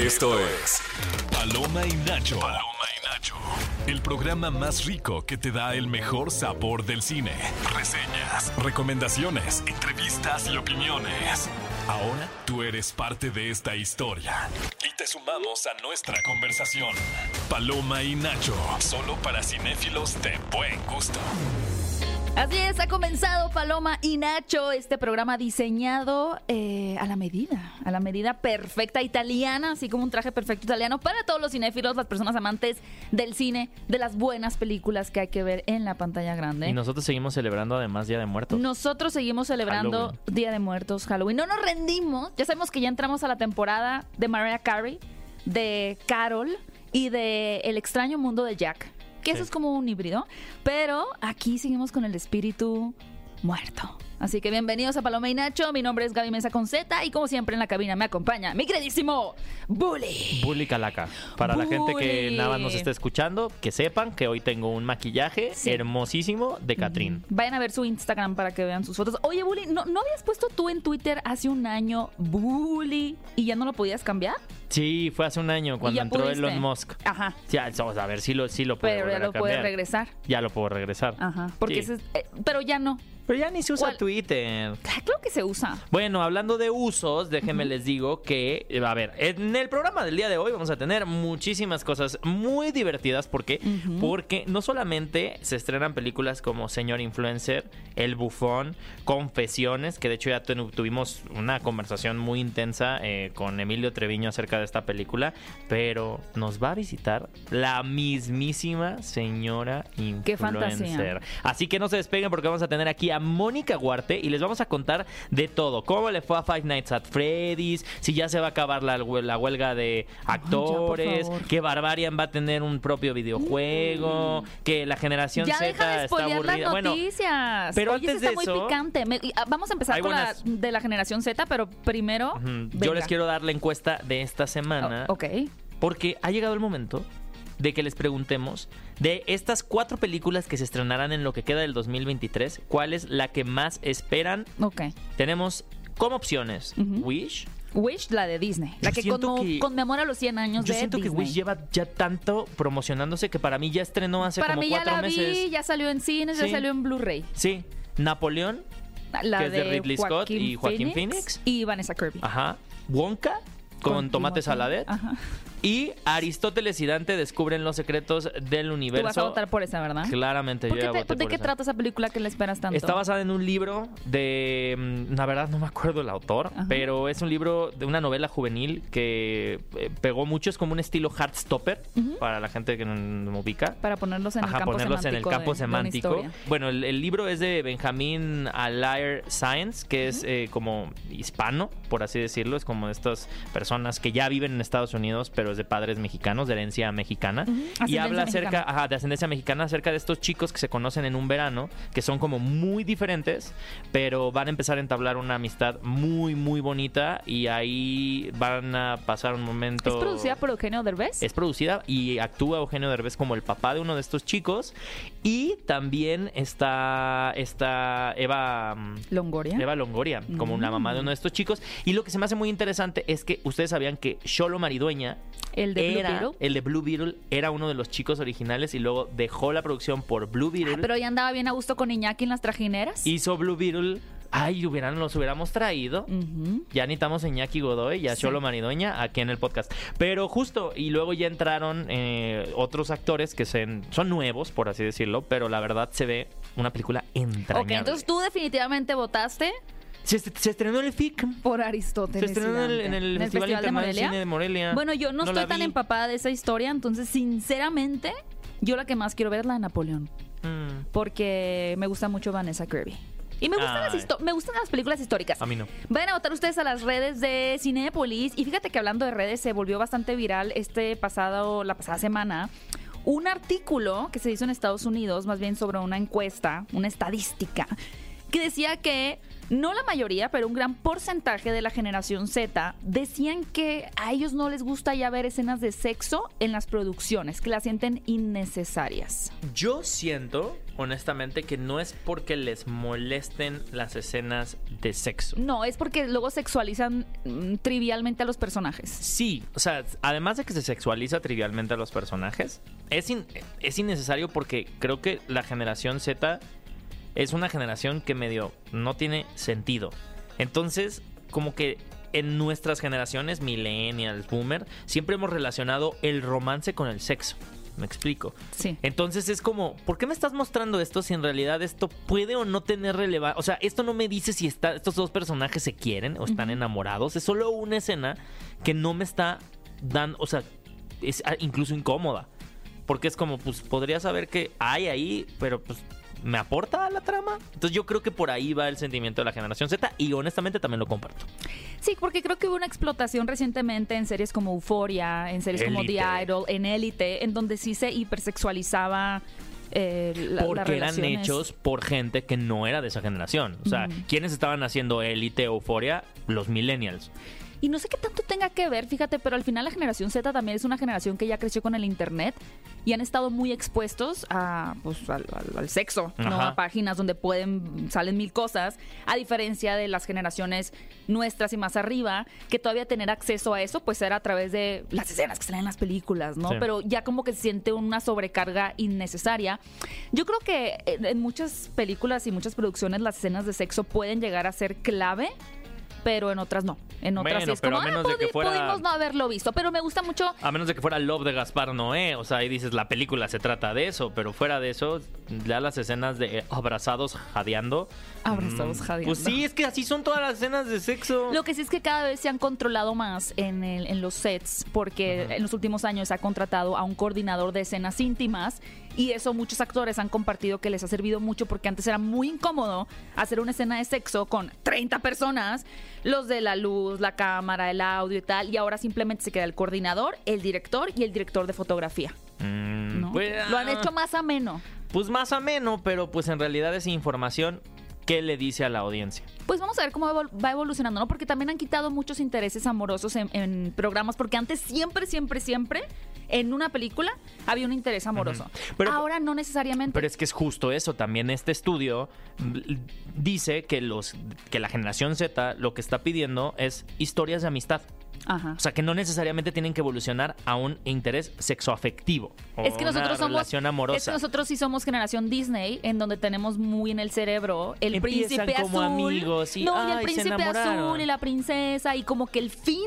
Esto es Paloma y Nacho. Paloma y Nacho. El programa más rico que te da el mejor sabor del cine. Reseñas, recomendaciones, entrevistas y opiniones. Ahora tú eres parte de esta historia. Y te sumamos a nuestra conversación. Paloma y Nacho. Solo para cinéfilos de buen gusto. Así es, ha comenzado Paloma y Nacho, este programa diseñado eh, a la medida, a la medida perfecta italiana, así como un traje perfecto italiano para todos los cinéfilos, las personas amantes del cine, de las buenas películas que hay que ver en la pantalla grande. Y nosotros seguimos celebrando además Día de Muertos. Nosotros seguimos celebrando Halloween. Día de Muertos, Halloween. No nos rendimos. Ya sabemos que ya entramos a la temporada de Mariah Carey, de Carol y de El extraño mundo de Jack. Que eso es como un híbrido. Pero aquí seguimos con el espíritu muerto. Así que bienvenidos a Paloma y Nacho. Mi nombre es Gaby Mesa con Z y como siempre en la cabina me acompaña mi queridísimo Bully. Bully Calaca. Para la gente que nada más nos está escuchando, que sepan que hoy tengo un maquillaje Sí. hermosísimo de Catrín. Vayan a ver su Instagram para que vean sus fotos. Oye, Bully, ¿no, ¿no habías puesto tú en Twitter hace un año Bully y ya no lo podías cambiar? Sí, fue hace un año cuando entró pudiste. Elon Musk. Ajá. Ya, vamos a ver si lo, sí lo puedo Pero ya lo cambiar. regresar. Ya lo puedo regresar. Ajá. Porque Sí. ese eh, pero ya no. Pero ya ni se usa ¿Cuál? Twitter. Claro que se usa. Bueno, hablando de usos, déjenme les digo que, eh, a ver, en el programa del día de hoy vamos a tener muchísimas cosas muy divertidas. ¿Por qué? Porque no solamente se estrenan películas como Señor Influencer, El Bufón, Confesiones, que de hecho ya tu- tuvimos una conversación muy intensa eh, con Emilio Treviño acerca de esta película, pero nos va a visitar la mismísima señora Influencer. Qué fantasía. Así que no se despeguen porque vamos a tener aquí a Mónica Huarte y les vamos a contar de todo. Cómo le fue a Five Nights at Freddy's, si ya se va a acabar la, la huelga de actores, que Barbarian va a tener un propio videojuego, que la generación Ya Z deja de está aburrida. las Bueno, noticias. pero Oye, antes de está eso- muy picante. Me- ah, vamos a empezar con buenas- la de la generación Z, pero primero. yo les quiero dar la encuesta de esta semana. Oh, ok. Porque ha llegado el momento de que les preguntemos de estas cuatro películas que se estrenarán en lo que queda del 2023, ¿cuál es la que más esperan? Ok. Tenemos como opciones. Wish. Wish, la de Disney. La que, conmo- que- conmemora los 100 años Yo de siento que. Wish lleva ya tanto promocionándose que para mí ya estrenó hace Para como mí ya cuatro la meses. vi, ya salió en cines, ya salió en Blu-ray. Sí, Napoleón, La Que es de Ridley Scott y Joaquin Phoenix. Y Vanessa Kirby. ajá, Wonka con, tomate Timothy. saladet Ajá. Y Aristóteles y Dante descubren los secretos del Tú universo. vas a votar por esa, ¿verdad? Claramente, ¿Por yo qué ya te- voté ¿De por qué esa. trata esa película que la esperas tanto? Está basada en un libro de. mm, La verdad, no me acuerdo el autor, Ajá. pero es un libro de una novela juvenil que eh, pegó mucho. Es como un estilo Heartstopper Ujú. para la gente que no, ubica. Para ponerlos en el campo ponerlos en el semántico campo de- semántico. bueno, el, el libro es de Benjamin Allaire Science, que es eh, como hispano, por así decirlo. Es como de estas personas que ya viven en Estados Unidos, pero es de padres mexicanos, de herencia mexicana. Y habla acerca, mexicana. ajá, de ascendencia mexicana, acerca de estos chicos que se conocen en un verano, que son como muy diferentes, pero van a empezar a entablar una amistad muy, muy bonita y ahí van a pasar un momento... ¿Es producida por Eugenio Derbez? Es producida y actúa Eugenio Derbez como el papá de uno de estos chicos. Y también está, está Eva, mm, Longoria. Eva Longoria, como la mamá de uno de estos chicos. Y lo que se me hace muy interesante es que ustedes sabían que Sholo Maridueña El de Blue era, Beetle. el de Blue Beetle era uno de los chicos originales y luego dejó la producción por Blue Beetle. Ah, pero ya andaba bien a gusto con Iñaki en las trajineras. Hizo Blue Beetle. Ay, hubieran, los hubiéramos traído. Ya necesitamos a Iñaki Godoy y a Sí. Cholo Maridoña aquí en el podcast. Pero justo, y luego ya entraron eh, otros actores que se- son nuevos, por así decirlo, pero la verdad se ve una película entrañable. Ok, entonces tú definitivamente votaste Se, se estrenó el FIC. por Se Aristóteles. estrenó en el, en el Festival, de Internacional de Morelia. Cine de Morelia. Bueno, yo no, estoy tan vi. empapada de esa historia, entonces sinceramente yo la que más quiero ver es la de Napoleón, Mm, porque me gusta mucho Vanessa Kirby. Y me gustan, las, Ay. me gustan las películas históricas. a mí no. Vayan a votar ustedes a las redes de Cinépolis. Y fíjate que hablando de redes, se volvió bastante viral este pasado, la pasada semana. Un artículo que se hizo en Estados Unidos, más bien sobre una encuesta, una estadística, que decía que no la mayoría, pero un gran porcentaje de la generación Z decían que a ellos no les gusta ya ver escenas de sexo en las producciones, que las sienten innecesarias. Yo siento, honestamente, que no es porque les molesten las escenas de sexo. No, es porque luego sexualizan mm, trivialmente a los personajes. Sí, o sea, además de que se sexualiza trivialmente a los personajes, es, in- es innecesario porque creo que la generación Z es una generación que medio no tiene sentido. Entonces, como que en nuestras generaciones, millennials, boomer, siempre hemos relacionado el romance con el sexo. Me explico. Sí. Entonces es como, ¿por qué me estás mostrando esto si en realidad esto puede o no tener relevancia? O sea, esto no me dice si está, estos dos personajes se quieren o están enamorados. Es solo una escena que no me está dando, o sea, es ah, incluso incómoda. Porque es como, pues podría saber que hay ahí, pero pues me aporta a la trama. Entonces yo creo que por ahí va el sentimiento de la generación Z y honestamente también lo comparto. Sí, porque creo que hubo una explotación recientemente en series como Euphoria, en series como The. Idol, en Élite, en donde sí se hipersexualizaba eh, la, Porque eran hechos por gente que no era de esa generación. O sea, ¿quiénes estaban haciendo élite euforia? Los millennials. Y no sé qué tanto tenga que ver, fíjate, pero al final la generación Z también es una generación que ya creció con el Internet y han estado muy expuestos a, pues, al, al- al sexo, ¿no? A páginas donde pueden, salen mil cosas, a diferencia de las generaciones nuestras y más arriba, que todavía tener acceso a eso, pues era a través de las escenas que salen en las películas, ¿no? Sí. Pero ya como que se siente una sobrecarga innecesaria. Yo creo que en muchas películas y muchas producciones las escenas de sexo pueden llegar a ser clave. Pero en otras no. En otras Bueno, sí es pero como, a "Ah, menos de que pudi- fuera- pudimos no haberlo visto. Pero me gusta mucho A menos de que fuera Love de Gaspar Noé. O sea, ahí dices, la película se trata de eso. Pero fuera de eso, ya las escenas de abrazados jadeando. Abrazados mm, jadeando. Pues sí, es que así son todas las escenas de sexo. Lo que sí es que cada vez se han controlado más en, el- en los sets, porque en los últimos años se ha contratado a un coordinador de escenas íntimas y eso muchos actores han compartido que les ha servido mucho porque antes era muy incómodo hacer una escena de sexo con 30 personas, los de la luz, la cámara, el audio y tal, y ahora simplemente se queda el coordinador, el director y el director de fotografía. Mm, ¿no? pues, Lo han ah, hecho más ameno. Pues más ameno, pero pues en realidad es información que le dice a la audiencia. Pues vamos a ver cómo va evolucionando, ¿no? Porque también han quitado muchos intereses amorosos en, en programas, porque antes siempre, siempre, siempre en una película había un interés amoroso. Pero- Ahora no necesariamente. Pero es que es justo eso. También este estudio mm, dice que los que la generación Z lo que está pidiendo es historias de amistad. Ajá. O sea, que no necesariamente tienen que evolucionar a un interés sexoafectivo. o Es que nosotros una somos relación amorosa. Es que nosotros sí somos generación Disney, en donde tenemos muy en el cerebro el Empiezan príncipe como azul. amigos y, no, y ay, el se príncipe azul y la princesa y como que el fin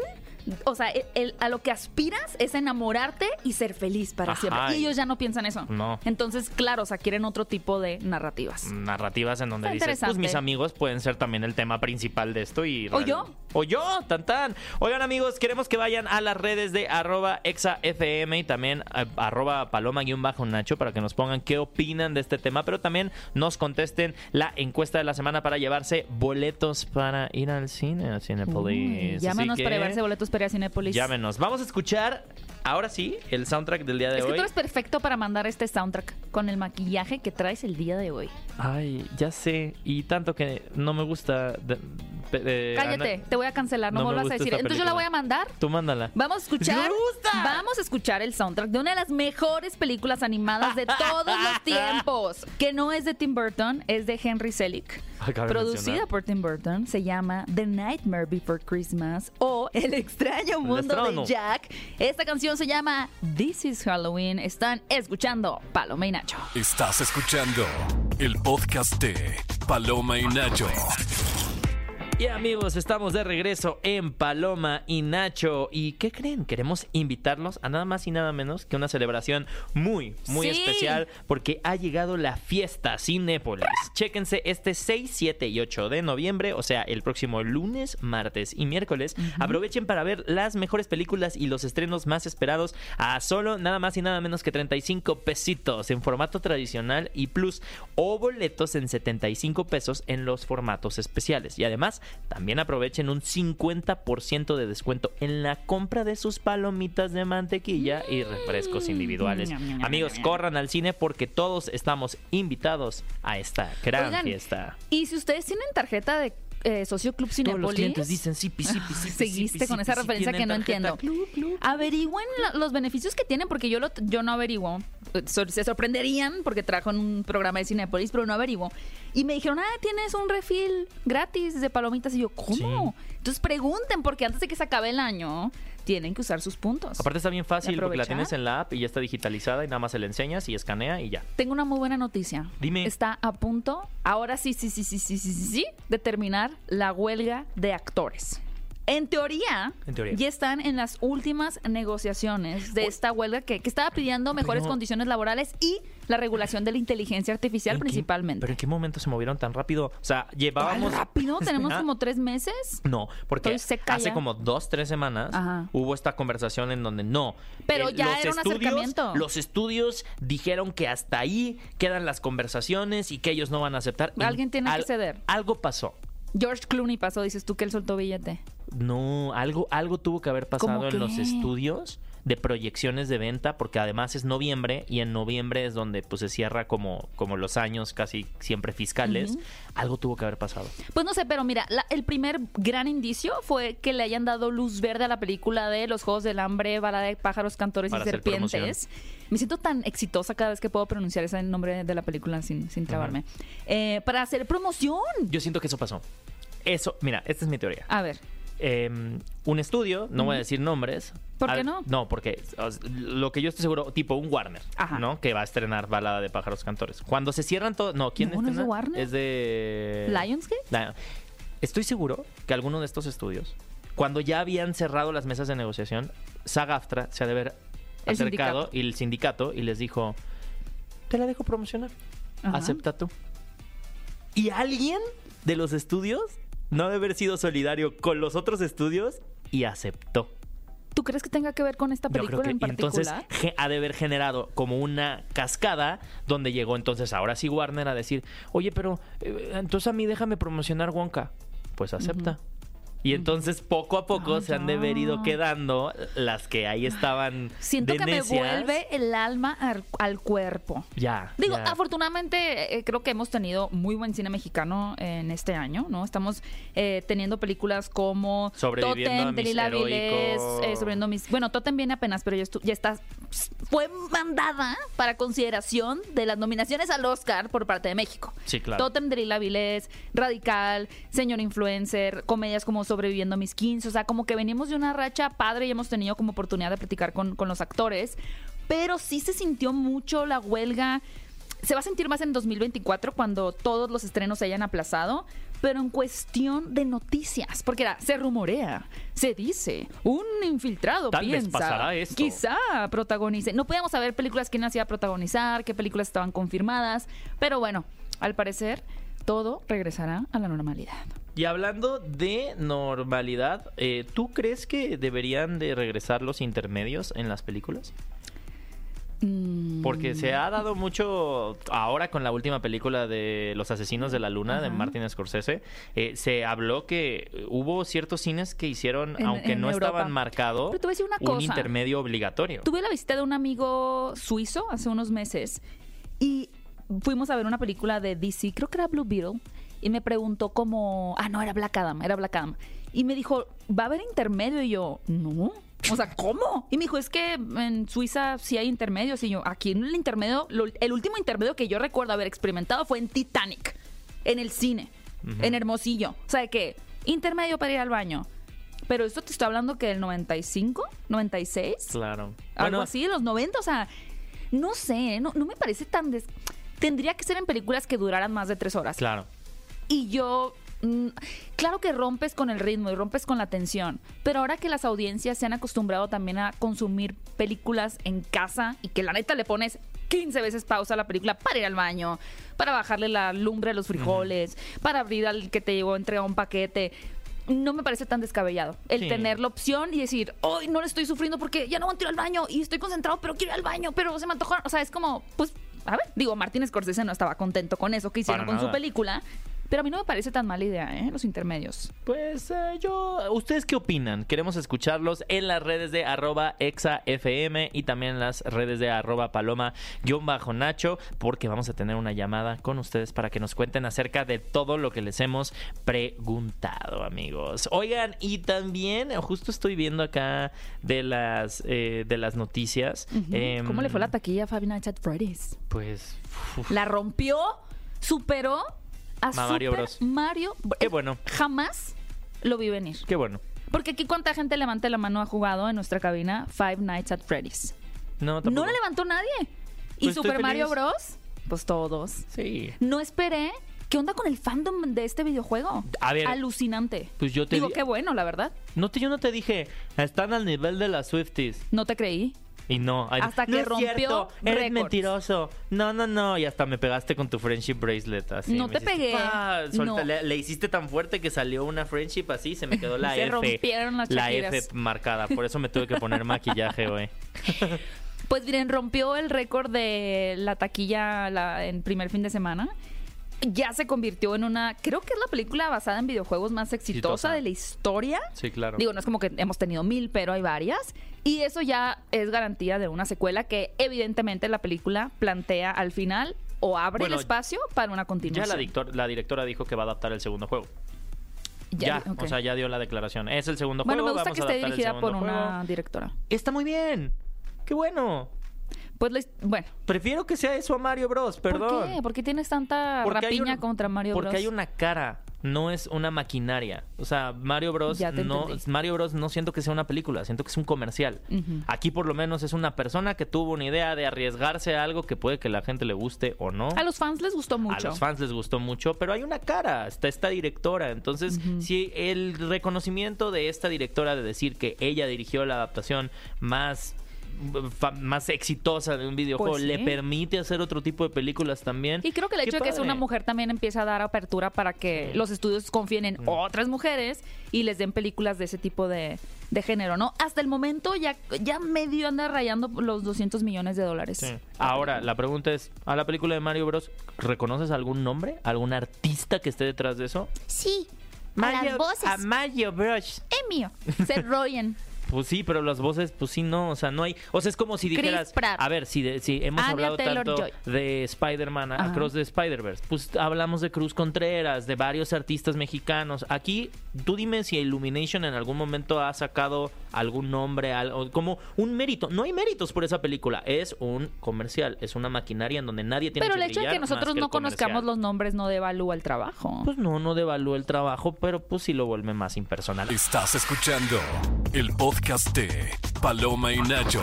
o sea, el- el- a lo que aspiras es enamorarte y ser feliz para Ajá, siempre. Y y- ellos ya no piensan eso. No. Entonces, claro, o sea, quieren otro tipo de narrativas. narrativas en donde Está dices, pues mis amigos pueden ser también el tema principal de esto y... O yo. O yo, tan tan. Oigan amigos, queremos que vayan a las redes de arroba exafm y también eh, arroba paloma-nacho para que nos pongan qué opinan de este tema, pero también nos contesten la encuesta de la semana para llevarse boletos para ir al cine, Uy, Cinepolis. Así llámanos que para llevarse boletos para ir a Cinépolis. Llámenos. Vamos a escuchar, ahora sí, el soundtrack del día de Es que hoy. tú eres perfecto para mandar este soundtrack con el maquillaje que traes el día de hoy. Ay, ya sé. Y tanto que no me gusta. de- Cállate, Ana- te voy a cancelar, no, no me vuelvas a decir. Entonces yo la voy a mandar. Tú mándala. Vamos a escuchar. ¡Me gusta! Vamos a escuchar el soundtrack de una de las mejores películas animadas de todos los tiempos. Que no es de Tim Burton, es de Henry Selick. De Producida mencionar. por Tim Burton, se llama The Nightmare Before Christmas o El extraño mundo de Jack. Esta canción se llama This is Halloween. Están escuchando Paloma y Nacho. Estás escuchando el podcast de Paloma y Nacho. Y amigos, estamos de regreso en Paloma y Nacho. ¿Y qué creen? Queremos invitarlos a nada más y nada menos que una celebración muy, muy Sí. especial porque ha llegado la fiesta Cinépolis. Chéquense este 6, 7 y 8 de noviembre, o sea, el próximo lunes, martes y miércoles. Aprovechen para ver las mejores películas y los estrenos más esperados a solo nada más y nada menos que 35 pesitos en formato tradicional y plus o boletos en 75 pesos en los formatos especiales. Y además también aprovechen un 50% de descuento en la compra de sus palomitas de mantequilla y refrescos individuales. Ñam, ñam, Amigos, corran al cine porque todos estamos invitados a esta gran Oigan, fiesta. Y si ustedes tienen tarjeta de eh, Socio Club Todos Cinepolis, los clientes dicen sí, sí, sí, sí, Seguiste con esa referencia que no entiendo. Averigüen la- los beneficios que tienen, porque yo lo, yo no averiguo se sorprenderían porque trajo en un programa de Cinepolis, pero no averiguó. Y me dijeron, ah, tienes un refil gratis de palomitas. Y yo, ¿cómo? Entonces pregunten, porque antes de que se acabe el año, tienen que usar sus puntos. Aparte está bien fácil porque la tienes en la app y ya está digitalizada y nada más se le enseñas y escanea y ya. Tengo una muy buena noticia. Dime. Está a punto, ahora sí, sí, sí, sí, sí, sí, sí, sí de terminar la huelga de actores. En teoría, En teoría. ya están en las últimas negociaciones de esta huelga que, que estaba pidiendo mejores condiciones laborales y la regulación de la inteligencia artificial ¿En qué- principalmente. ¿Pero en qué momento se movieron tan rápido? O sea, ¿Cuál llevábamos... rápido? Tenemos Ah, como tres meses. No, porque hace ya. como dos, tres semanas Ajá. hubo esta conversación en donde no. Pero ya los era un estudios- acercamiento. Los estudios dijeron que hasta ahí quedan las conversaciones y que ellos no van a aceptar. Alguien tiene que ceder. Algo pasó. George Clooney pasó, dices tú que él soltó billete. No, algo, algo tuvo que haber pasado ¿Cómo en los estudios de proyecciones de venta, porque además es noviembre y en noviembre es donde pues se cierra como, como los años casi siempre fiscales. Algo tuvo que haber pasado. Pues no sé, pero mira, la- el primer gran indicio fue que le hayan dado luz verde a la película de Los Juegos del Hambre, Balada de Pájaros, Cantores Para y Serpientes. Me siento tan exitosa cada vez que puedo pronunciar ese nombre de la película sin, sin trabarme. Eh, para hacer promoción. Yo siento que eso pasó. Eso, mira, esta es mi teoría. A ver, eh, un estudio, no voy a decir nombres. ¿Por qué no? No, porque o sea, lo que yo estoy seguro, tipo un Warner, Ajá. ¿no? Que va a estrenar Balada de Pájaros Cantores. Cuando se cierran todos... No, ¿quién No, no es de? Warner. Es de... ¿Lionsgate? Lion- Estoy seguro que alguno de estos estudios, cuando ya habían cerrado las mesas de negociación, SAG-AFTRA se ha de haber El acercado sindicato. y el sindicato y les dijo, te la dejo promocionar, Ajá. acepta tú. Y alguien de los estudios no debe haber sido solidario con los otros estudios y aceptó. ¿tú crees que tenga que ver con esta Yo película creo que en entonces particular? ge- ha de haber generado como una cascada donde llegó entonces ahora sí Warner a decir, oye, pero eh, entonces a mí déjame promocionar Wonka. Pues acepta. Y entonces poco a poco Ah, se han de haber ido ya. quedando las que ahí estaban. Siento de que me vuelve el alma al, al cuerpo. Ya. Digo, ya. afortunadamente eh, creo que hemos tenido muy buen cine mexicano en este año, ¿no? Estamos eh, teniendo películas como Totem, mis de Lila Vilés, eh, sobreviviendo a mis... Bueno, Totem viene apenas, pero ya, estu- ya está... Fue mandada para consideración de las nominaciones al Oscar por parte de México. Sí, claro. Totem de Lila Vilés, Radical, Señor Influencer, comedias como Sobreviviendo a mis 15, o sea, como que venimos de una racha padre y hemos tenido como oportunidad de platicar con, con los actores, pero sí se sintió mucho la huelga. Se va a sentir más en 2024 cuando todos los estrenos se hayan aplazado, pero en cuestión de noticias, porque era, se rumorea, se dice, un infiltrado Tal vez piensa, pasará esto. quizá protagonice. No podíamos saber películas quién hacía protagonizar, qué películas estaban confirmadas, pero bueno, al parecer todo regresará a la normalidad. Y hablando de normalidad, eh, ¿tú crees que deberían de regresar los intermedios en las películas? Mm, Porque se ha dado mucho ahora con la última película de Los Asesinos de la Luna de. Martin Scorsese. eh, se habló que hubo ciertos cines que hicieron, En- aunque en no Europa. estaban marcados, Pero te voy a decir una un cosa. intermedio obligatorio. Tuve la visita de un amigo suizo hace unos meses y fuimos a ver una película de DC, creo que era Blue Beetle, y me preguntó como, ah, no, era Black Adam, era Black Adam. Y me dijo, ¿va a haber intermedio? Y yo, no. O sea, ¿cómo? Y me dijo, es que en Suiza sí hay intermedios. Y yo, aquí en el intermedio, lo- el último intermedio que yo recuerdo haber experimentado fue en Titanic, en el cine, en Hermosillo. O sea, que intermedio para ir al baño. Pero esto te estoy hablando que del 95, 96. Claro. Algo así de los 90, o sea, no sé, no, no me parece tan... des- Tendría que ser en películas que duraran más de tres horas. Claro. Y yo, mm, claro que rompes con el ritmo y rompes con la tensión, pero ahora que las audiencias se han acostumbrado también a consumir películas en casa y que la neta le pones 15 veces pausa a la película para ir al baño, para bajarle la lumbre a los frijoles, para abrir al que te llegó a entregar un paquete. No me parece tan descabellado el Sí. tener la opción y decir, hoy no le estoy sufriendo porque ya no aguanto ir al baño y estoy concentrado, pero quiero ir al baño, pero se me antoja. O sea, es como, pues, a ver, digo, Martín Scorsese no estaba contento con eso que hicieron Para con su película, Pero a mí no me parece tan mala idea, ¿eh? Los intermedios. Pues eh, yo, ¿ustedes qué opinan? Queremos escucharlos en las redes de arroba exafm y también en las redes de arroba paloma-nacho porque vamos a tener una llamada con ustedes para que nos cuenten acerca de todo lo que les hemos preguntado, amigos. Oigan, y también, justo estoy viendo acá de las, eh, de las noticias. em, ¿Cómo le fue la taquilla a Five Nights at Freddy's? Pues, uf, La rompió, superó a Ma- Mario Super Bros. Mario. Qué bueno. Jamás lo vi venir. qué bueno. Porque aquí cuánta gente levante la mano ha jugado en nuestra cabina Five Nights at Freddy's. No, tampoco. No la levantó nadie. ¿Y Pues Super Mario. Bros? Pues todos. Sí. No esperé. ¿Qué onda con el fandom de este videojuego? A ver, Alucinante. pues yo te Digo, di- qué bueno, la verdad. No te, yo no te dije, están al nivel de las Swifties. No te creí. Y no, ay, Hasta no que es rompió cierto, eres mentiroso. No, no, no, y hasta me pegaste con tu friendship bracelet así. No me te hiciste, pegué, ¡pa! Suelta, no. le, le hiciste tan fuerte que salió una friendship así, se me quedó la Se F. rompieron las la. F marcada, por eso me tuve que poner maquillaje, güey. Pues miren, rompió el récord de la taquilla la- en primer fin de semana. Ya se convirtió en una, creo que es la película basada en videojuegos más exitosa Exitosa. de la historia. Sí, claro. Digo, no es como que hemos tenido mil, pero hay varias. Y eso ya es garantía de una secuela que evidentemente la película plantea al final o abre Bueno, el espacio para una ya continuación. la, dictor- la directora dijo que va a adaptar el segundo juego. Ya, ok. o sea, ya dio la declaración. Es el segundo Bueno, juego. me gusta vamos que esté dirigida por una directora. Está muy bien. Qué bueno. Pues, his- bueno, Prefiero que sea eso a Mario Bros, perdón. ¿por qué? ¿Por qué tienes tanta Porque rapiña un- contra Mario Porque Bros? hay una cara, no es una maquinaria. O sea, Mario Bros no entendí. Mario Bros no siento que sea una película, siento que es un comercial. Aquí por lo menos es una persona que tuvo una idea de arriesgarse a algo que puede que la gente le guste o no. A los fans les gustó A mucho. los fans les gustó mucho, pero hay una cara, está esta directora. Entonces, si el reconocimiento de esta directora de decir que ella dirigió la adaptación más más exitosa de un videojuego Pues sí. le permite hacer otro tipo de películas también. Y creo que el Qué hecho de que sea una mujer también empieza a dar apertura para que los estudios confíen en otras mujeres y les den películas de ese tipo de, de género, ¿no? Hasta el momento ya, ya medio anda rayando los 200 millones de dólares. Sí. Ahora, la pregunta es, ¿a la película de Mario Bros. reconoces algún nombre? ¿Algún artista que esté detrás de eso? Sí, a las voces. A Mario Bros. Es mío. Seth Rogen. Pues sí, pero las voces, pues sí, no, o sea, no hay... O sea, es como si dijeras... A ver, si, de- si hemos Anya hablado tanto de Spider-Man, Ajá. Across the Spider-Verse, pues hablamos de Cruz Contreras, de varios artistas mexicanos. Aquí, tú dime si Illumination en algún momento ha sacado algún nombre, algo, como un mérito. No hay méritos por esa película, es un comercial, es una maquinaria en donde nadie tiene Pero que el hecho de que nosotros no conozcamos los nombres no devalúa el trabajo. Pues no, no devalúa el trabajo, pero pues sí lo vuelve más impersonal. Estás escuchando el podcast de Paloma y Nacho.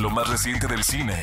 Lo más reciente del cine.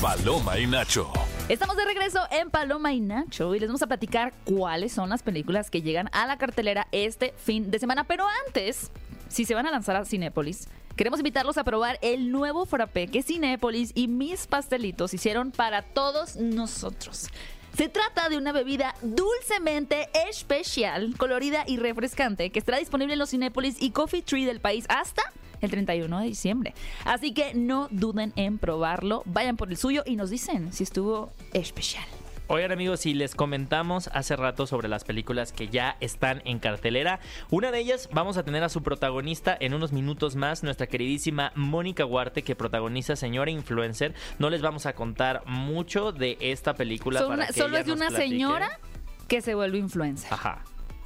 Paloma y Nacho. Estamos de regreso en Paloma y Nacho y les vamos a platicar cuáles son las películas que llegan a la cartelera este fin de semana. Pero antes, si se van a lanzar a Cinépolis, queremos invitarlos a probar el nuevo frappé que Cinépolis y mis pastelitos hicieron para todos nosotros. Se trata de una bebida dulcemente especial, colorida y refrescante que estará disponible en los Cinépolis y Coffee Tree del país hasta el 31 de diciembre. Así que no duden en probarlo, vayan por el suyo y nos dicen si estuvo especial. Oigan amigos, y les comentamos hace rato sobre las películas que ya están en cartelera. Una de ellas vamos a tener a su protagonista en unos minutos más, nuestra queridísima Mónica Huarte, que protagoniza Señora Influencer. No les vamos a contar mucho de esta película. Son para una- que solo es de una platique. señora que se vuelve influencer. Ajá.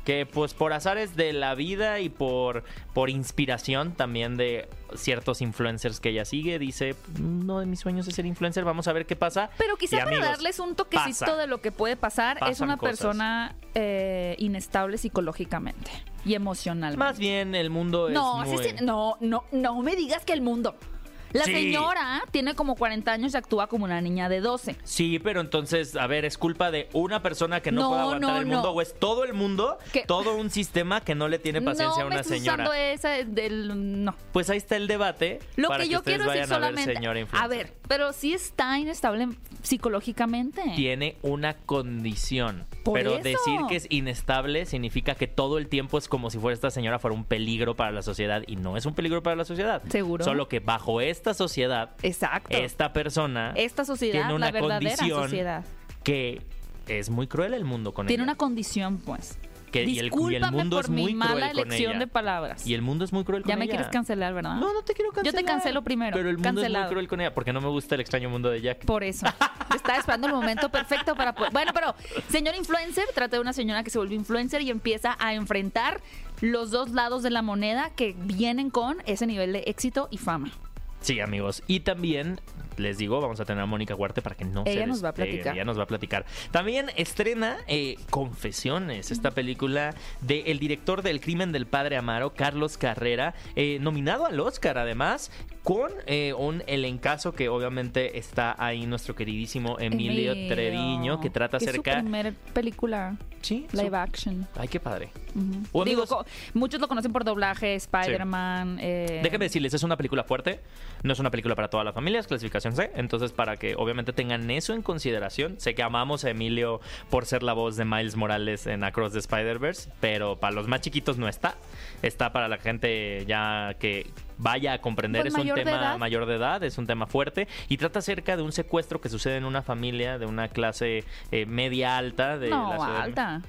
Que pues por azares de la vida y por, por inspiración también de ciertos influencers que ella sigue, dice, uno de mis sueños es ser influencer, vamos a ver qué pasa. Pero quizá Y, para amigos, darles un toquecito pasa. de lo que puede pasar, es una cosas. persona eh, inestable psicológicamente y emocionalmente. Más bien el mundo no, es sí, muy... sí, no, no, no me digas que el mundo. La Sí. señora tiene como 40 años y actúa como una niña de 12. Sí, pero entonces, a ver, ¿es culpa de una persona que no, No, puede aguantar no, el mundo? no. ¿O es todo el mundo, ¿Qué? todo un sistema que no le tiene paciencia a una me estás señora? usando esa del... No. Pues ahí está el debate Lo para que que, yo quiero decir vayan a ver solamente... señora A ver, pero sí está inestable psicológicamente. Tiene una condición. Por pero eso. decir que es inestable significa que todo el tiempo es como si fuera esta señora fuera un peligro para la sociedad y no es un peligro para la sociedad. Seguro. Solo que bajo esta sociedad, Exacto. esta persona Esta sociedad, tiene una la verdadera condición sociedad. que es muy cruel el mundo con Tiene ella. una condición, pues. Que- y el- y el Discúlpame mundo por es muy mi mala cruel con elección ella. de palabras. Y el mundo es muy cruel con ya me ella. quieres cancelar, ¿verdad? No, no te quiero Yo te cancelar. cancelo primero. Pero el mundo es Cancelado. muy cruel con ella porque no me gusta el extraño mundo de Jack. Por eso. Estaba esperando el momento perfecto para... Bueno, pero señor influencer, trata de una señora que se vuelve influencer y empieza a enfrentar los dos lados de la moneda que vienen con ese nivel de éxito y fama. Sí, amigos. Y también les digo, vamos a tener a Mónica Huarte para que no Ella se nos va a despegue, platicar. Ella nos va a platicar. También estrena eh, Confesiones, esta película del director del crimen del padre Amaro, Carlos Carrera, eh, nominado al Oscar además, con eh, un elencazo que obviamente está ahí nuestro queridísimo Emilio, Emilio, Treviño, que trata que es acerca... su primera película Sí, su- live action. Ay, qué padre. O Digo, amigos- co- muchos lo conocen por doblaje, Spider-Man. eh, Déjenme decirles, es una película fuerte, no es una película para toda la familia, es clasificación C, entonces para que obviamente tengan eso en consideración, sé que amamos a Emilio por ser la voz de Miles Morales en Across the Spider-Verse, pero para los más chiquitos no está, está para la gente ya que vaya a comprender, Pues es un tema mayor de edad, es un tema fuerte y trata acerca de un secuestro que sucede en una familia de una clase eh, media alta de No, la ciudad de- alta.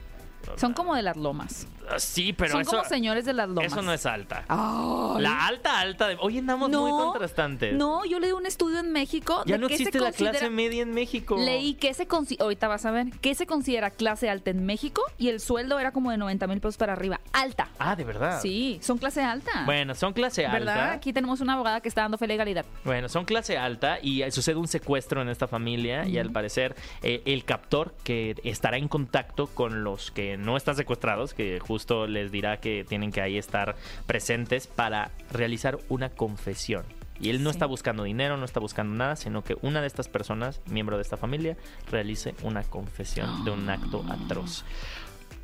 Son como de las lomas. Ah, Sí, pero Son eso, como señores de las lomas. eso no es alta. Ay. La alta, alta. De... Hoy andamos muy contrastantes. No, yo leí un estudio en México. Ya de no qué se existe la considera- clase media en México. Leí que se considera, ahorita vas a ver, que se considera clase alta en México y el sueldo era como de 90 mil pesos para arriba. Alta. Ah, de verdad. Sí, son clase alta. Bueno, son clase alta. ¿Verdad? Aquí tenemos una abogada que está dando fe legalidad. Bueno, son clase alta y sucede un secuestro en esta familia y al parecer eh, el captor que estará en contacto con los que no están secuestrados, que justo les dirá que tienen que ahí estar presentes para realizar una confesión. Y él no Sí. está buscando dinero, no está buscando nada, sino que una de estas personas, miembro de esta familia, realice una confesión de un acto atroz.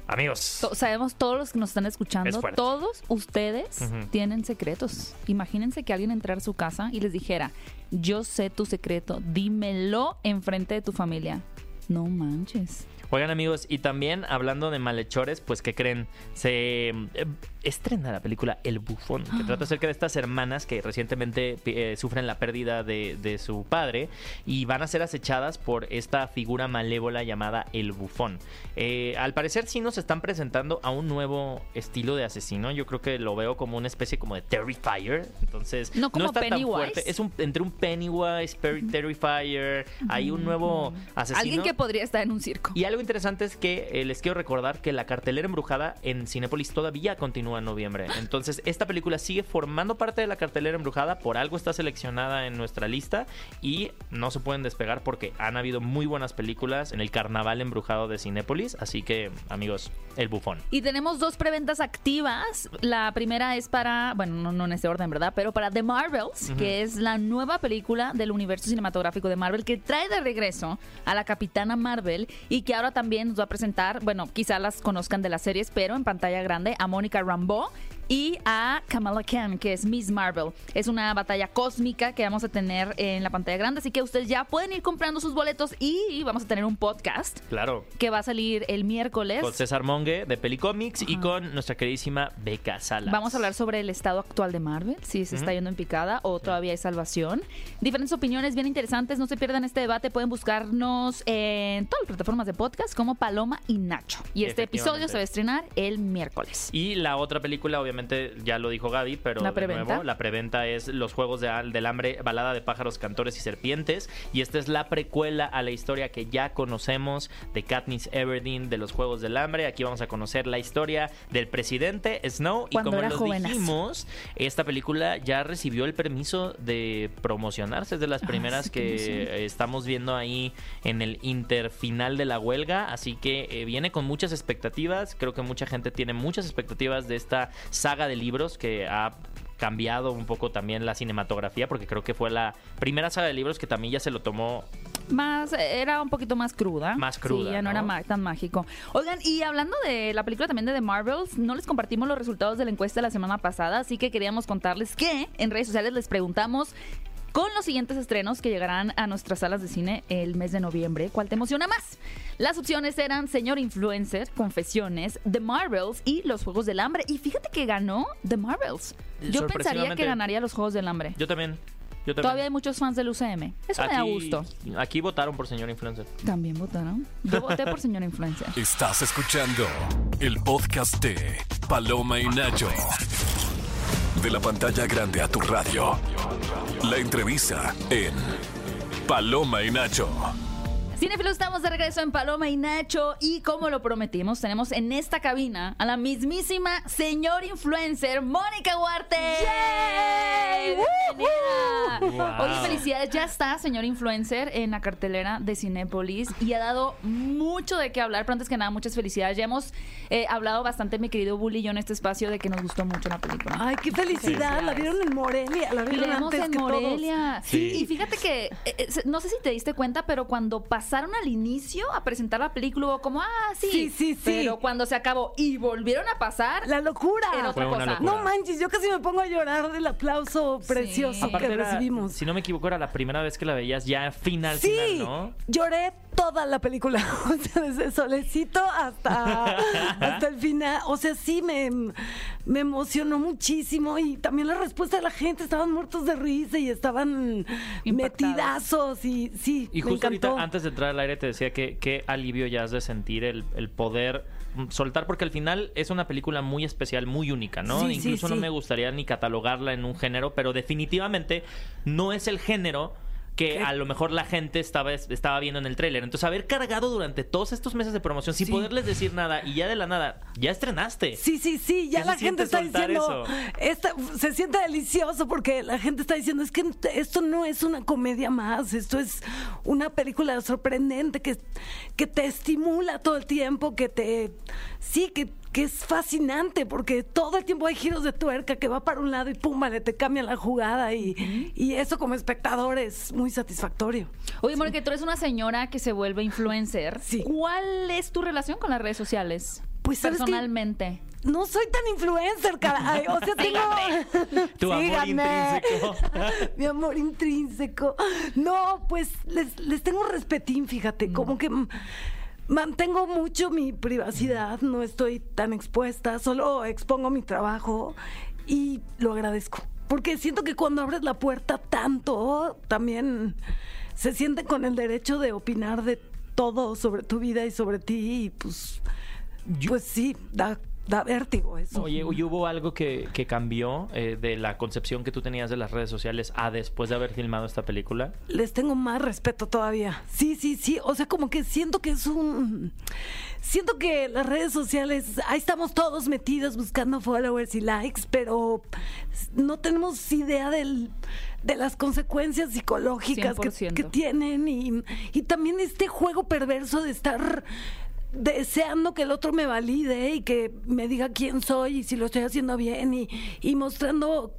Amigos, To- sabemos todos los que nos están Es escuchando, todos ustedes tienen secretos. Imagínense que alguien entrara a su casa y les dijera, yo sé tu secreto, dímelo enfrente de tu familia. No manches. Oigan amigos, y también hablando de malhechores, pues que creen? Se eh, estrena la película El Bufón, que trata acerca de estas hermanas que recientemente eh, sufren la pérdida de, de su padre y van a ser acechadas por esta figura malévola llamada El Bufón. Eh, al parecer sí nos están presentando a un nuevo estilo de asesino, yo creo que lo veo como una especie como de Terrifier, entonces No como está tan Pennywise. fuerte, es un, entre un Pennywise, Terrifier, hay un nuevo asesino. Alguien que podría estar en un circo. Y algo interesante es que eh, les quiero recordar que la cartelera embrujada en Cinépolis todavía continúa en noviembre. Entonces, esta película sigue formando parte de la cartelera embrujada, por algo está seleccionada en nuestra lista y no se pueden despegar porque han habido muy buenas películas en el carnaval embrujado de Cinépolis. Así que, amigos, el bufón. Y tenemos dos preventas activas. La primera es para, bueno, no, no en este orden, ¿verdad? Pero para The Marvels, que es la nueva película del universo cinematográfico de Marvel que trae de regreso a la Capitana Marvel y que ahora también nos va a presentar, bueno, quizá las conozcan de las series, pero en pantalla grande, a Mónica Rambeau y a Kamala Khan, que es Miss Marvel. Es una batalla cósmica que vamos a tener en la pantalla grande, así que ustedes ya pueden ir comprando sus boletos y vamos a tener un podcast Claro. que va a salir el miércoles. Con César Monge de Pelicomics y con nuestra queridísima Beca Salas. Vamos a hablar sobre el estado actual de Marvel, si se está yendo en picada o todavía hay salvación. Diferentes opiniones bien interesantes, no se pierdan este debate, pueden buscarnos en todas las plataformas de podcast como Paloma y Nacho. Y este episodio se va a estrenar el miércoles. Y la otra película, obviamente, ya lo dijo Gaby, pero ¿La de preventa? nuevo, la preventa es Los Juegos de, del Hambre, Balada de Pájaros, Cantores y Serpientes. Y esta es la precuela a la historia que ya conocemos de Katniss Everdeen de Los Juegos del Hambre. Aquí vamos a conocer la historia del presidente Snow. Cuando y como lo jovenazo. dijimos, esta película ya recibió el permiso de promocionarse. Es de las Ah, primeras sí, que estamos viendo ahí en el interfinal de la huelga, así que eh, viene con muchas expectativas, creo que mucha gente tiene muchas expectativas de esta saga de libros que ha cambiado un poco también la cinematografía porque creo que fue la primera saga de libros que también ya se lo tomó Más, era un poquito más cruda. Más cruda, Sí, ya no, ¿no? era tan mágico. Oigan, y hablando de la película también de The Marvels, no les compartimos los resultados de la encuesta la semana pasada, así que queríamos contarles que en redes sociales les preguntamos con los siguientes estrenos que llegarán a nuestras salas de cine el mes de noviembre, ¿cuál te emociona más? Las opciones eran Señor Influencer, Confesiones, The Marvels y Los Juegos del Hambre. Y fíjate que ganó The Marvels. Yo pensaría que ganaría Los Juegos del Hambre. yo también Yo también. Todavía hay muchos fans del UCM. Eso me da Aquí- gusto. Aquí votaron por señor influencer. También votaron. Yo voté por señora influencer. Estás escuchando el podcast de Paloma y Nacho. De la pantalla grande a tu radio. La entrevista en Paloma y Nacho. Cinefilos, estamos de regreso en Paloma y Nacho y como lo prometimos, tenemos en esta cabina a la mismísima señor influencer Mónica Huarte. ¡Yay! Wow. Oye, felicidades, ya está señor influencer en la cartelera de Cinépolis y ha dado mucho de qué hablar, pero antes que nada, muchas felicidades. Ya hemos eh, hablado bastante, mi querido Bully y yo, en este espacio de que nos gustó mucho la película. Ay, qué felicidad. La vieron en Morelia. La Y vieron antes en que Morelia. Sí. Y fíjate que, eh, eh, no sé si te diste cuenta, pero cuando pasaron al inicio a presentar la película, hubo como, ah, sí. Sí, sí, sí. Pero cuando se acabó y volvieron a pasar. La locura. era otra cosa. locura. No manches, yo casi me pongo a llorar del aplauso precioso Aparte que era, recibimos. si no me equivoco, era la primera vez que la veías ya final, Sí, final, ¿no? lloré toda la película, o sea, desde Solecito hasta, hasta el final. O sea, sí, me, me emocionó muchísimo y también la respuesta de la gente, estaban muertos de risa y estaban Impactados. metidazos y sí, Y me justo encantó. ahorita, antes de entrar al aire, te decía que qué alivio ya has de sentir el, el poder soltar, porque al final es una película muy especial, muy única, ¿no? Sí, sí, Incluso no sí. me gustaría ni catalogarla en un género, pero definitivamente no es el género que ¿Qué? a lo mejor la gente estaba, estaba viendo en el tráiler. Entonces, haber cargado durante todos estos meses de promoción sin Sí. poderles decir nada y ya de la nada, ya estrenaste. Sí, sí, sí, ya ¿Qué la gente está diciendo, esta- se siente delicioso porque la gente está diciendo, es que esto no es una comedia más, esto es una película sorprendente que, que te estimula todo el tiempo, que te, sí, que, que es fascinante porque todo el tiempo hay giros de tuerca que va para un lado y pum, vale, te cambia la jugada y, y eso como espectador es muy satisfactorio. Oye, Mónica, tú eres una señora que se vuelve influencer. Sí. ¿Cuál es tu relación con las redes sociales? Pues. Personalmente. No soy tan influencer, caray. O sea, tengo. Tu amor Síganme. intrínseco. Mi amor intrínseco. No, pues les, les tengo respetín, fíjate. Mm. Como que mantengo mucho mi privacidad. No estoy tan expuesta. Solo expongo mi trabajo y lo agradezco. Porque siento que cuando abres la puerta tanto, también se siente con el derecho de opinar de todo sobre tu vida y sobre ti. Y pues, pues sí, da, da vértigo eso. Oye, ¿y hubo algo que, que cambió eh, de la concepción que tú tenías de las redes sociales a después de haber filmado esta película? les tengo más respeto todavía. Sí, sí, sí. O sea, como que siento que es un. Siento que las redes sociales, ahí estamos todos metidos buscando followers y likes, pero no tenemos idea del, de las consecuencias psicológicas que, 100%. que tienen y, y también este juego perverso de estar deseando que el otro me valide y que me diga quién soy y si lo estoy haciendo bien y, y mostrando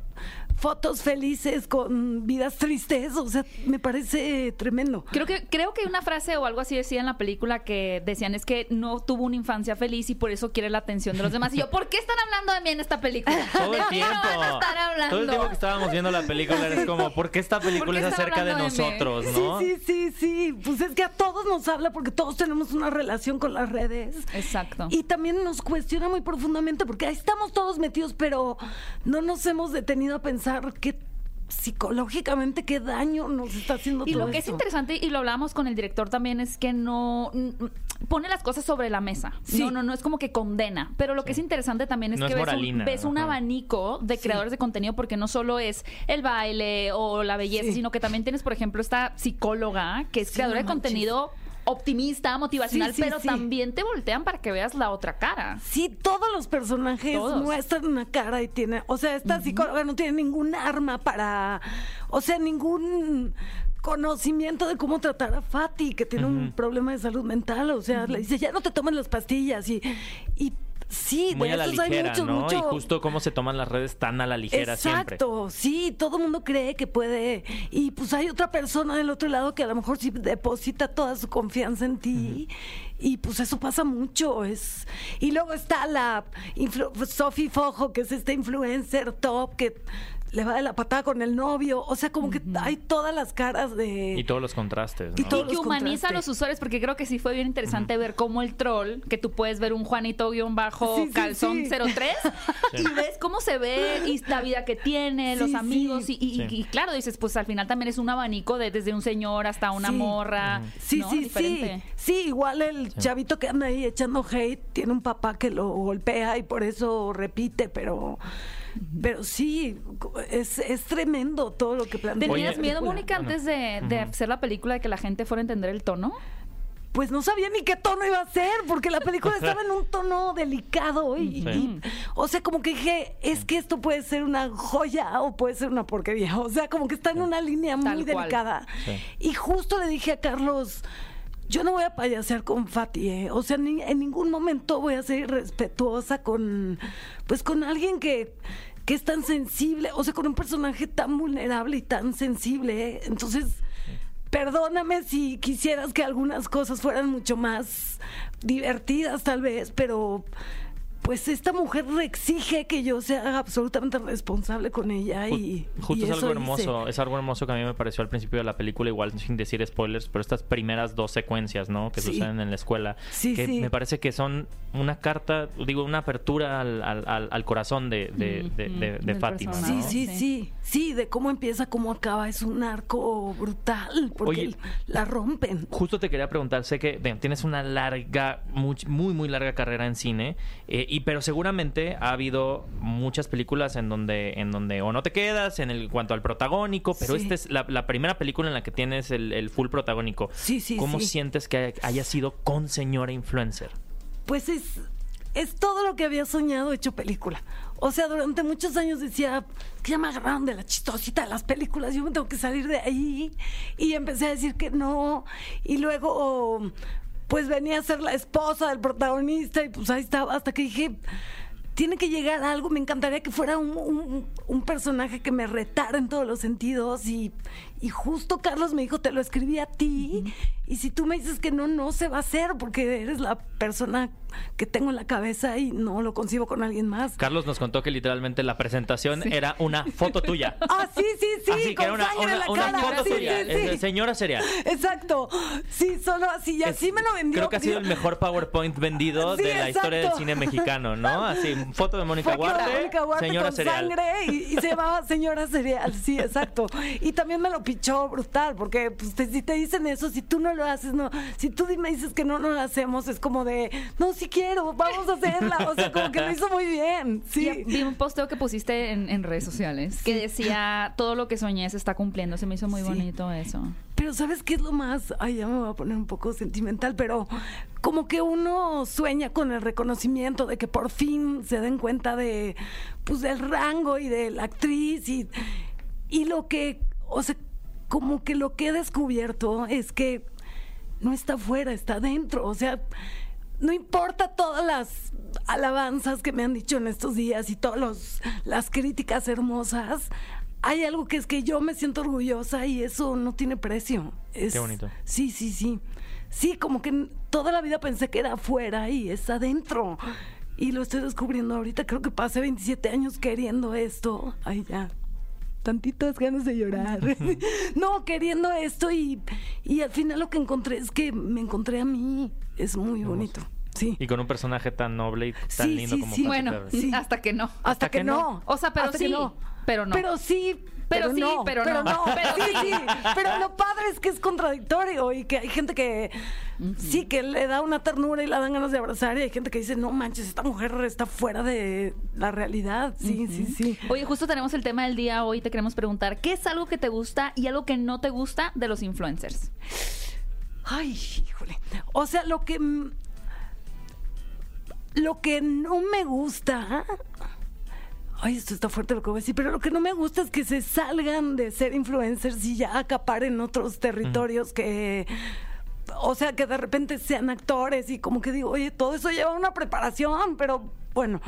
fotos felices con vidas tristes, o sea, me parece tremendo. Creo que, creo que hay una frase o algo así decía en la película que decían es que no tuvo una infancia feliz y por eso quiere la atención de los demás. Y yo, ¿por qué están hablando de mí en esta película? Todo ¿De el tiempo. no van a estar hablando? Todo el tiempo que estábamos viendo la película eres como, ¿por qué esta película qué es acerca de de nosotros, no? Sí, sí, sí, sí. Pues es que a todos nos habla porque todos tenemos una relación con las redes. Exacto. Y también nos cuestiona muy profundamente porque ahí estamos todos metidos, pero no nos hemos detenido a pensar qué psicológicamente qué daño nos está haciendo Y todo lo que es interesante, y lo hablábamos con el director también, es que no pone las cosas sobre la mesa. Sí. No, no, no es como que condena. Pero lo que es interesante también es No que es ves, un, ves abanico de creadores de contenido, porque no solo es el baile o la belleza, Sí. sino que también tienes, por ejemplo, esta psicóloga que es Sí, creadora no de manches. contenido optimista, motivacional, Sí, sí, pero sí. también te voltean para que veas la otra cara. Sí, todos los personajes Todos. muestran una cara y tiene, o sea, esta psicóloga no tiene ningún arma para, o sea, ningún conocimiento de cómo tratar a Fati, que tiene un problema de salud mental, o sea, le dice, ya no te tomes las pastillas y, y sí, Muy de a la esos hay ligera, muchos, ¿no? mucho- Y justo cómo se toman las redes tan a la ligera siempre. Exacto, sí, todo el mundo cree que puede. Y pues hay otra persona del otro lado que a lo mejor sí deposita toda su confianza en ti. Y pues eso pasa mucho. Es... Y luego está la Sophie Fojo, que es esta influencer top que le va de la patada con el novio. O sea, como que hay todas las caras de. Y todos los contrastes. Y que los humaniza a los usuarios, porque creo que sí fue bien interesante ver cómo el troll, que tú puedes ver un Juanito guion bajo Sí, sí, calzón sí. 03, y ves cómo se ve y la vida que tiene, Sí, los sí. amigos, y, y- Sí. y claro, dices, pues al final también es un abanico de desde un señor hasta una Sí. morra. Sí, ¿no? sí, Diferente. sí. Sí, igual el chavito que anda ahí echando hate tiene un papá que lo golpea y por eso repite, pero. Pero sí, es, es tremendo todo lo que plantea. ¿Tenías miedo. Mónica, antes de, de hacer la película de que la gente fuera a entender el tono? Pues no sabía ni qué tono iba a ser, porque la película estaba en un tono delicado y, Sí. y- o sea, como que dije, es que esto puede ser una joya o puede ser una porquería, o sea, como que está en una línea muy delicada. Sí. Y justo le dije a Carlos, yo no voy a payasear con Fati, ¿eh? o sea, ni- en ningún momento voy a ser irrespetuosa con, pues, con alguien que que es tan sensible, o sea, con un personaje tan vulnerable y tan sensible, ¿eh? entonces perdóname si quisieras que algunas cosas fueran mucho más divertidas tal vez, pero pues esta mujer exige que yo sea absolutamente responsable con ella y Ju- Justo y es algo hermoso, hice. es algo hermoso que a mí me pareció al principio de la película, igual sin decir spoilers, pero estas primeras dos secuencias, ¿no? Que Sí. suceden en la escuela, Sí, que sí. me parece que son una carta, digo, una apertura al, al- al- corazón de, de, de- de- de Fátima. ¿no? Sí, sí, Sí. sí, sí, de cómo empieza, cómo acaba, es un arco brutal, porque Oye. la rompen. Justo te quería preguntar, sé que bueno, tienes una larga, muy, muy, muy larga carrera en cine, eh, y pero seguramente ha habido muchas películas en donde, en donde o no te quedas en el cuanto al protagónico, pero Sí. esta es la, la primera película en la que tienes el, el full protagónico. Sí, sí, ¿Cómo sí. sientes que haya sido con señora influencer? Pues es, es todo lo que había soñado hecho película. O sea, durante muchos años decía que ya me agarraron de la chistosita de las películas, yo me tengo que salir de ahí. Y empecé a decir que no. Y luego, pues venía a ser la esposa del protagonista y pues ahí estaba hasta que dije... Tiene que llegar algo, me encantaría que fuera un, un- un personaje que me retara en todos los sentidos y, y justo Carlos me dijo, te lo escribí a ti y si tú me dices que no, no se va a hacer porque eres la persona que tengo en la cabeza y no lo concibo con alguien más. Carlos nos contó que literalmente la presentación era una foto tuya. Ah, sí, sí, sí, Así que era una, sangre en una- la una cara. foto sí, tuya. sí, es de sí. Señora serial. Exacto. Sí, solo así. Y así me lo vendió. Creo que ha sido el mejor PowerPoint vendido Sí, de la historia del cine mexicano, ¿no? Así, foto de Mónica Mónica Huarte señora con cereal. sangre y, y se llamaba señora cereal, sí, exacto. Y también me lo pichó brutal, porque pues, te- si te dicen eso, si tú no lo haces, no. Si tú me dices que no, no lo hacemos, es como de, no, si quiero, vamos a hacerla. O sea, como que lo hizo muy bien, sí. Y Vi un posteo que pusiste en, en redes sociales que decía todo lo que soñé se está cumpliendo. Se me hizo muy Sí. bonito eso. Pero ¿sabes qué es lo más? Ay, ya me voy a poner un poco sentimental, pero como que uno sueña con el reconocimiento de que por fin se den cuenta de pues del rango y de la actriz y, y lo que, o sea, como que lo que he descubierto es que no está afuera, está dentro, o sea, no importa todas las alabanzas que me han dicho en estos días y todas las críticas hermosas, hay algo que es que yo me siento orgullosa y eso no tiene precio. Es- Qué bonito. Sí, sí, sí. Sí, como que toda la vida pensé que era afuera y es adentro. Y lo estoy descubriendo ahorita. Creo que pasé 27 años queriendo esto. Ay, ya. Tantitas ganas de llorar. no, queriendo esto y, y al final lo que encontré es que me encontré a mí. Es muy bonito. Sí. Y con un personaje tan noble y tan Sí, lindo sí, como sí. Bueno, hasta que no. Hasta, que, que no. no. O sea, pero Hasta sí, pero no. Pero sí, Pero pero, sí, no. pero no. Pero Pero sí, sí. Pero lo padre es que es contradictorio y que hay gente que sí, que le da una ternura y la dan ganas de abrazar y hay gente que dice, no manches, esta mujer está fuera de la realidad. Sí, sí, sí. Oye, justo tenemos el tema del día hoy. Te queremos preguntar, ¿qué es algo que te gusta y algo que no te gusta de los influencers? Ay, híjole. O sea, lo que. Lo que no me gusta. Ay, esto está fuerte lo que voy a decir, pero lo que no me gusta es que se salgan de ser influencers y ya acaparen otros territorios que. O sea, que de repente sean actores y como que digo, oye, todo eso lleva una preparación, pero bueno,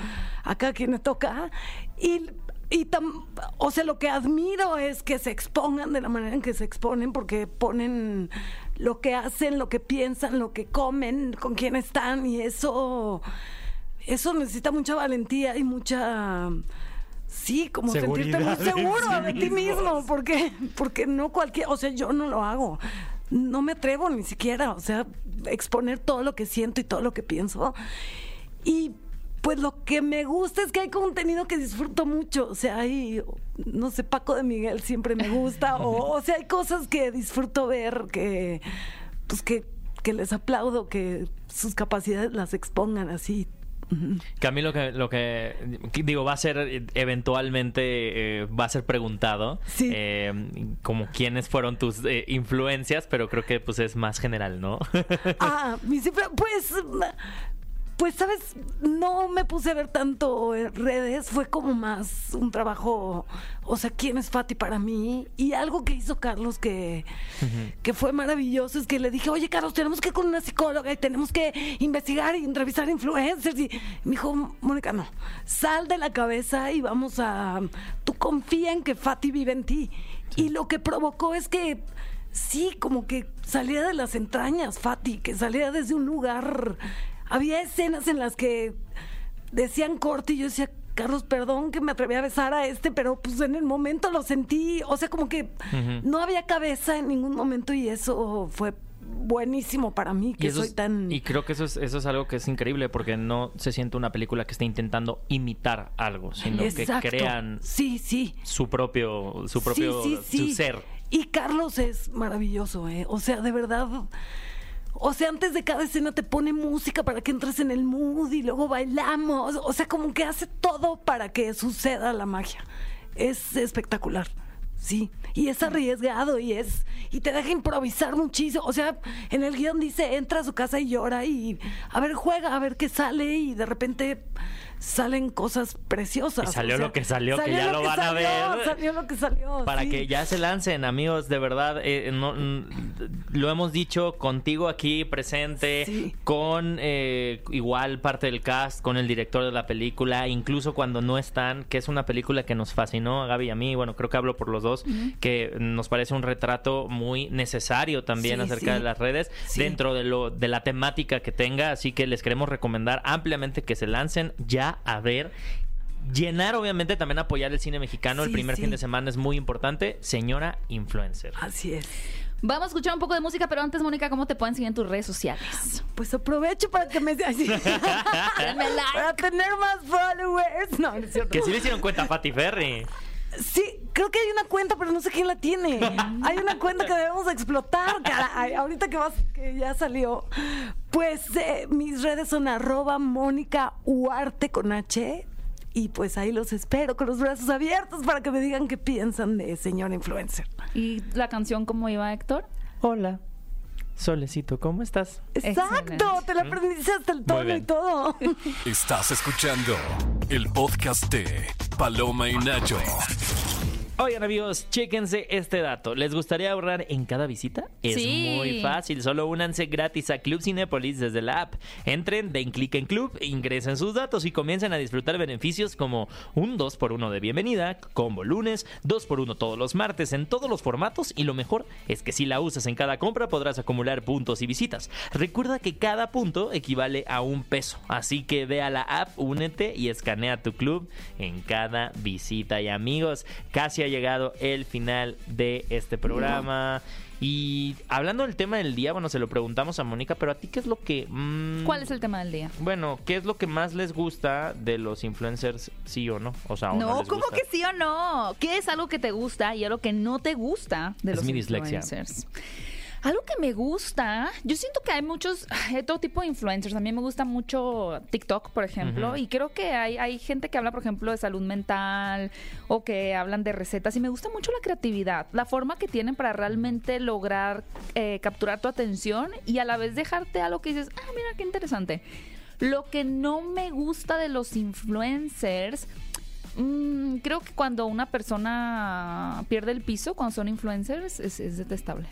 acá quien me toca. Y, y tam- o sea, lo que admiro es que se expongan de la manera en que se exponen, porque ponen lo que hacen, lo que piensan, lo que comen, con quién están, y eso, eso necesita mucha valentía y mucha Sí, como sentirte muy seguro sí de ti mismo, porque, porque no cualquier, o sea, yo no lo hago. No me atrevo ni siquiera, o sea, exponer todo lo que siento y todo lo que pienso. Y pues lo que me gusta es que hay contenido que disfruto mucho. O sea, hay, no sé, Paco de Miguel siempre me gusta. o, o sea, hay cosas que disfruto ver que, pues que, que les aplaudo, que sus capacidades las expongan así. Que a mí lo que, lo que digo, va a ser eventualmente, eh, va a ser preguntado, Sí. eh, como quiénes fueron tus eh, influencias, pero creo que pues es más general, ¿no? Ah, pues, pues, sabes, no me puse a ver tanto en redes, fue como más un trabajo, o sea, quién es Fati para mí y algo que hizo Carlos que, que fue maravilloso es que le dije, oye Carlos, tenemos que ir con una psicóloga y tenemos que investigar y entrevistar influencers y me dijo, Mónica, no, sal de la cabeza y vamos a, tú confía en que Fati vive en ti y lo que provocó es que Sí, como que salía de las entrañas, Fati, que salía desde un lugar. Había escenas en las que decían corte y yo decía, Carlos, perdón que me atreví a besar a este, pero pues en el momento lo sentí, o sea, como que no había cabeza en ningún momento y eso fue buenísimo para mí, que soy es- tan... y creo que eso es, eso es algo que es increíble porque no se siente una película que esté intentando imitar algo, sino Exacto. que crean Sí, sí. su propio, su propio, Sí, sí, sí. su ser. Y Carlos es maravilloso, ¿eh? O sea, de verdad. O sea, antes de cada escena te pone música para que entres en el mood y luego bailamos. O sea, como que hace todo para que suceda la magia. Es espectacular. Sí, y es arriesgado y es y te deja improvisar muchísimo. O sea, en el guion dice, entra a su casa y llora y a ver, juega, a ver qué sale y de repente salen cosas preciosas. Y salió O sea, lo que salió, que ya lo van a ver. Salió lo que salió. Para sí. que ya se lancen, amigos, de verdad, eh, no- lo hemos dicho contigo aquí presente, Sí. con eh, igual parte del cast, con el director de la película, incluso cuando no están, que es una película que nos fascinó a Gaby y a mí, bueno, creo que hablo por los dos, que nos parece un retrato muy necesario también Sí, acerca de las redes, dentro de, lo, de la temática que tenga, así que les queremos recomendar ampliamente que se lancen ya a ver. Llenar, obviamente, también apoyar el cine mexicano. el primer sí. fin de semana es muy importante. Señora influencer. Así es. Vamos a escuchar un poco de música, pero antes, Mónica, ¿cómo te pueden seguir en tus redes sociales? Pues aprovecho para que me así, para tener más followers. No, no es cierto. Que sí le hicieron cuenta a Patty Ferry. Sí, creo que hay una cuenta, pero no sé quién la tiene. Hay una cuenta que debemos explotar, caray. Ahorita que, vas, que ya salió. Pues eh, mis redes son arroba Mónica Uarte con H. Y pues ahí los espero con los brazos abiertos para que me digan qué piensan de señor influencer. ¿Y la canción cómo iba, Héctor? Hola. Solecito, ¿cómo estás? Exacto, Excelente. te la aprendiste hasta el tono y todo. Estás escuchando el podcast de Paloma y Nacho. Oigan amigos, chéquense este dato. ¿Les gustaría ahorrar en cada visita? Es Sí. muy fácil, solo únanse gratis a Club Cinépolis desde la app. Entren, den clic en Club, ingresen sus datos y comiencen a disfrutar beneficios como un 2x1 de bienvenida, combo lunes, 2x1 todos los martes en todos los formatos y lo mejor es que si la usas en cada compra podrás acumular puntos y visitas. Recuerda que cada punto equivale a un peso, así que ve a la app, únete y escanea tu club en cada visita. Y amigos, casi ha llegado el final de este programa. Y hablando del tema del día, bueno, se lo preguntamos a Mónica, pero a ti, ¿qué es lo que... mm, ¿Cuál es el tema del día? Bueno, ¿qué es lo que más les gusta de los influencers, sí o no? O sea, ¿o no, No, les ¿cómo gusta? que sí o no? ¿Qué es algo que te gusta y algo que no te gusta de Es los mi dislexia. Algo que me gusta, yo siento que hay muchos, hay todo tipo de influencers. A mí me gusta mucho TikTok, por ejemplo, y creo que hay, hay gente que habla, por ejemplo, de salud mental o que hablan de recetas. Y me gusta mucho la creatividad, la forma que tienen para realmente lograr eh, capturar tu atención y a la vez dejarte algo que dices, ah, mira qué interesante. Lo que no me gusta de los influencers Mm, creo que cuando una persona pierde el piso, cuando son influencers, es, es detestable.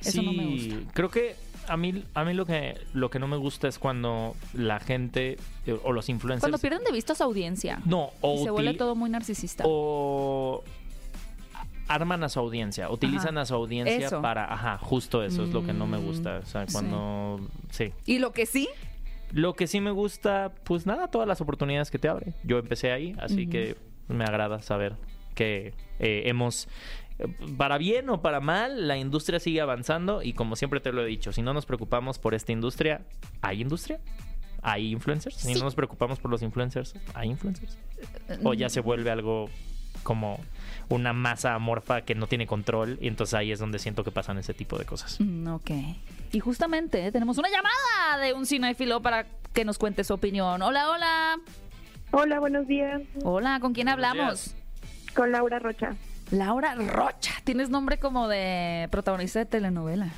Eso no me Sí, gusta. Creo que a mí, a mí lo que lo que no me gusta es cuando la gente eh, o los influencers Cuando pierden de vista a su audiencia. no o y se vuelve todo muy narcisista. o arman a su audiencia, utilizan Ajá. a su audiencia Eso. para, ajá, justo eso es lo que no me Mm, gusta, o sea, sí. cuando sí. Y lo que sí, Lo que sí me gusta, pues nada, todas las oportunidades que te abre. Yo empecé ahí, así que me agrada saber que eh, hemos eh, para bien o para mal, la industria sigue avanzando y como siempre te lo he dicho, si no nos preocupamos por esta industria, ¿hay industria? ¿Hay influencers? Si no nos preocupamos por los influencers, ¿hay influencers? ¿O ya se vuelve algo como una masa amorfa que no tiene control y entonces ahí es donde siento que pasan ese tipo de cosas? Mm, ok. Y justamente eh, tenemos una llamada de un cinéfilo para que nos cuente su opinión. Hola, hola. Hola, buenos días. Hola, ¿con quién Buenos hablamos? Con Laura Rocha. Laura Rocha. Tienes nombre como de protagonista de telenovela.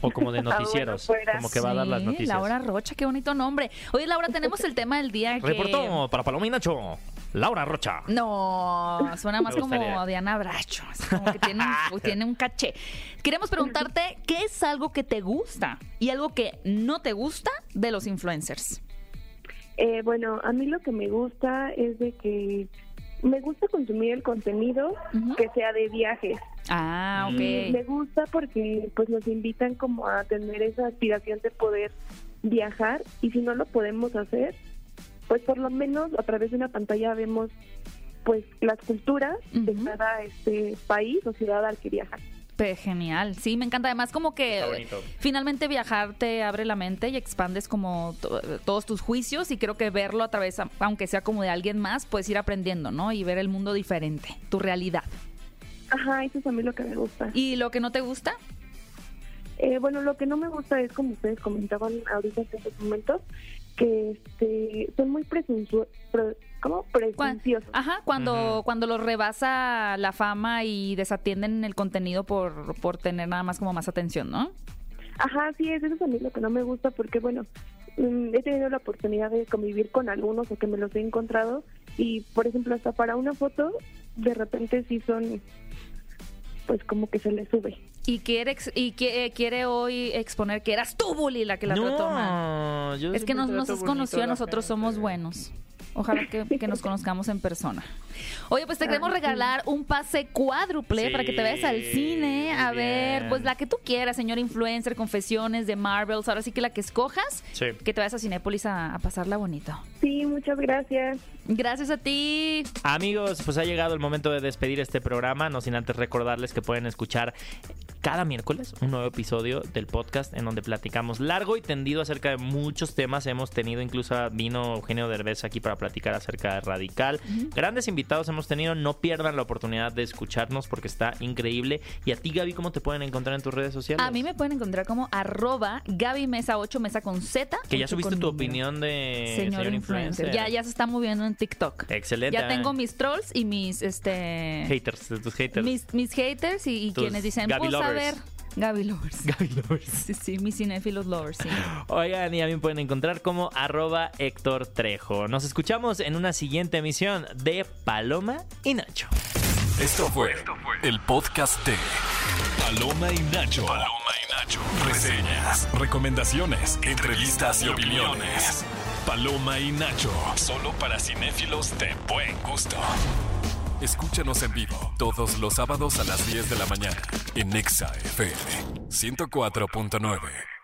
O como de Ah, bueno, noticieros, fuera. como que va a dar las Sí, noticias. Laura Rocha, qué bonito nombre. Oye, Laura, tenemos el tema del día que... Reportó para Paloma y Nacho, Laura Rocha. No, suena más como. Diana Bracho, como que tiene un, tiene un caché. Queremos preguntarte qué es algo que te gusta y algo que no te gusta de los influencers. Eh, bueno, a mí lo que me gusta es de que me gusta consumir el contenido que sea de viajes. Ah, Y me ok. gusta porque pues nos invitan como a tener esa aspiración de poder viajar y si no lo podemos hacer, pues por lo menos a través de una pantalla vemos pues las culturas de cada este país o ciudad al que viajan. Pe- Genial, sí, me encanta. Además, como que finalmente viajar te abre la mente y expandes como to- todos tus juicios y creo que verlo a través, aunque sea como de alguien más, puedes ir aprendiendo, ¿no? Y ver el mundo diferente, tu realidad. Ajá, eso es a mí lo que me gusta. ¿Y lo que no te gusta? Eh, bueno, lo que no me gusta es, como ustedes comentaban ahorita en estos momentos, que este, son muy presuntuosos. ¿Cómo? Cuan- Presunciosos. Ajá, cuando, cuando los rebasa la fama y desatienden el contenido por, por tener nada más como más atención, ¿no? Ajá, sí, es, eso es a mí lo que no me gusta porque, bueno, mm, he tenido la oportunidad de convivir con algunos o que me los he encontrado y, por ejemplo, hasta para una foto, de repente sí son, pues como que se les sube. Y quiere ex- y que- eh, quiere hoy exponer que eras tú, Bully, la que la trató mal. no, yo Es que nos, nos conocido, a nosotros gente. somos buenos. Ojalá que, que nos conozcamos en persona. Oye, pues te Ah, queremos regalar un pase cuádruple Sí, para que te vayas al cine a ver, bien. pues la que tú quieras, señor influencer, confesiones de Marvels. Ahora sí que la que escojas, Sí. que te vayas a Cinépolis a, a pasarla bonito. Sí, muchas gracias. Gracias a ti. Amigos, pues ha llegado el momento de despedir este programa, no sin antes recordarles que pueden escuchar cada miércoles un nuevo episodio del podcast en donde platicamos largo y tendido acerca de muchos temas. Hemos tenido incluso a- vino Eugenio Derbez aquí para platicar acerca de Radical. Grandes invitados hemos tenido, no pierdan la oportunidad de escucharnos porque está increíble. Y a ti, Gaby, ¿cómo te pueden encontrar en tus redes sociales? A mí me pueden encontrar como arroba Gaby Mesa 8 Mesa con Z. Que ya subiste tu opinión de Señor, influencer. Ya, ya se está moviendo en TikTok. Excelente. Ya tengo mis trolls y mis este haters, tus haters. mis, mis haters y, quienes dicen, Gaby pues. Ver, Gaby lovers. Gaby lovers. Sí, sí, mis cinéfilos lovers, sí. Oigan, y a mí me pueden encontrar como arroba Héctor Trejo. Nos escuchamos en una siguiente emisión de Paloma y Nacho. Esto fue el podcast de Paloma y Nacho. Paloma y Nacho. Reseñas, recomendaciones, entrevistas y opiniones. Paloma y Nacho. Solo para cinéfilos de buen gusto. Escúchanos en vivo todos los sábados a las 10 de la mañana en Nexa FM 104.9.